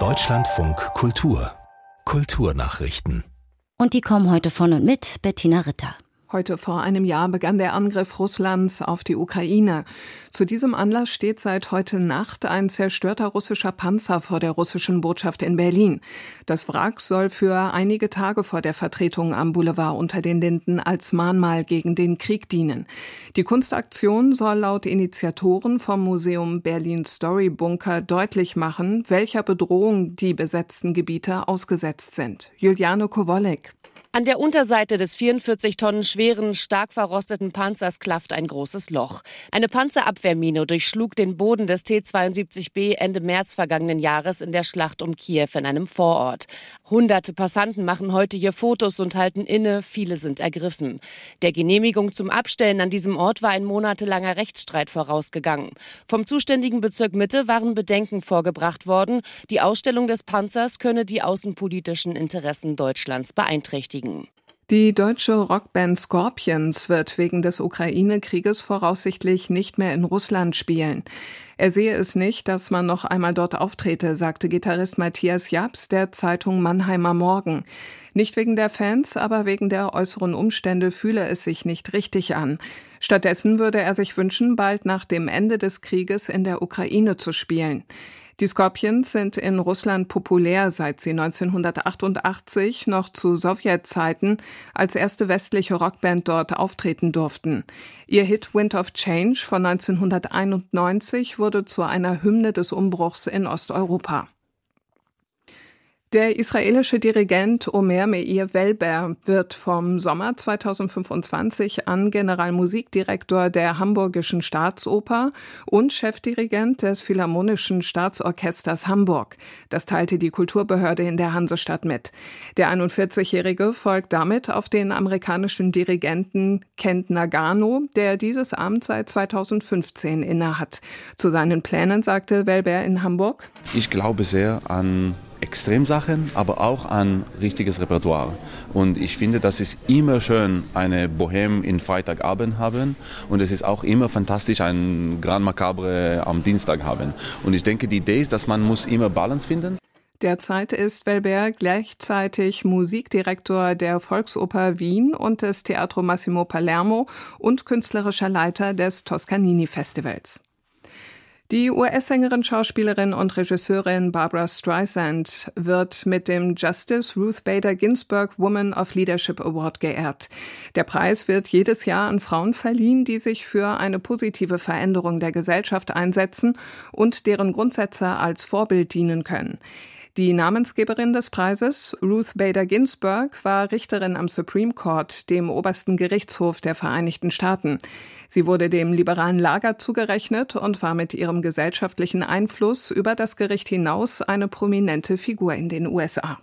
Deutschlandfunk Kultur Kulturnachrichten. Und die kommen heute von und mit Bettina Ritter. Heute vor einem Jahr begann der Angriff Russlands auf die Ukraine. Zu diesem Anlass steht seit heute Nacht ein zerstörter russischer Panzer vor der russischen Botschaft in Berlin. Das Wrack soll für einige Tage vor der Vertretung am Boulevard unter den Linden als Mahnmal gegen den Krieg dienen. Die Kunstaktion soll laut Initiatoren vom Museum Berlin Story Bunker deutlich machen, welcher Bedrohung die besetzten Gebiete ausgesetzt sind. Juliane Kowolek. An der Unterseite des 44 Tonnen schweren, stark verrosteten Panzers klafft ein großes Loch. Eine Panzerabwehrmine durchschlug den Boden des T-72B Ende März vergangenen Jahres in der Schlacht um Kiew in einem Vorort. Hunderte Passanten machen heute hier Fotos und halten inne, viele sind ergriffen. Der Genehmigung zum Abstellen an diesem Ort war ein monatelanger Rechtsstreit vorausgegangen. Vom zuständigen Bezirk Mitte waren Bedenken vorgebracht worden, die Ausstellung des Panzers könne die außenpolitischen Interessen Deutschlands beeinträchtigen. Die deutsche Rockband Scorpions wird wegen des Ukraine-Krieges voraussichtlich nicht mehr in Russland spielen. Er sehe es nicht, dass man noch einmal dort auftrete, sagte Gitarrist Matthias Japs der Zeitung Mannheimer Morgen. Nicht wegen der Fans, aber wegen der äußeren Umstände fühle es sich nicht richtig an. Stattdessen würde er sich wünschen, bald nach dem Ende des Krieges in der Ukraine zu spielen. Die Scorpions sind in Russland populär, seit sie 1988 noch zu Sowjetzeiten als erste westliche Rockband dort auftreten durften. Ihr Hit Wind of Change von 1991 wurde zu einer Hymne des Umbruchs in Osteuropa. Der israelische Dirigent Omer Meir Welber wird vom Sommer 2025 an Generalmusikdirektor der Hamburgischen Staatsoper und Chefdirigent des Philharmonischen Staatsorchesters Hamburg. Das teilte die Kulturbehörde in der Hansestadt mit. Der 41-Jährige folgt damit auf den amerikanischen Dirigenten Kent Nagano, der dieses Amt seit 2015 innehat. Zu seinen Plänen sagte Welber in Hamburg: Ich glaube sehr an Extremsachen, aber auch an richtiges Repertoire. Und ich finde, das ist immer schön, eine Bohème in Freitagabend haben und es ist auch immer fantastisch, ein Grand Macabre am Dienstag haben. Und ich denke, die Idee ist, dass man muss immer Balance finden. Derzeit ist Welbert gleichzeitig Musikdirektor der Volksoper Wien und des Teatro Massimo Palermo und künstlerischer Leiter des Toscanini Festivals. Die US-Sängerin, Schauspielerin und Regisseurin Barbara Streisand wird mit dem Justice Ruth Bader Ginsburg Woman of Leadership Award geehrt. Der Preis wird jedes Jahr an Frauen verliehen, die sich für eine positive Veränderung der Gesellschaft einsetzen und deren Grundsätze als Vorbild dienen können. Die Namensgeberin des Preises, Ruth Bader Ginsburg, war Richterin am Supreme Court, dem obersten Gerichtshof der Vereinigten Staaten. Sie wurde dem liberalen Lager zugerechnet und war mit ihrem gesellschaftlichen Einfluss über das Gericht hinaus eine prominente Figur in den USA.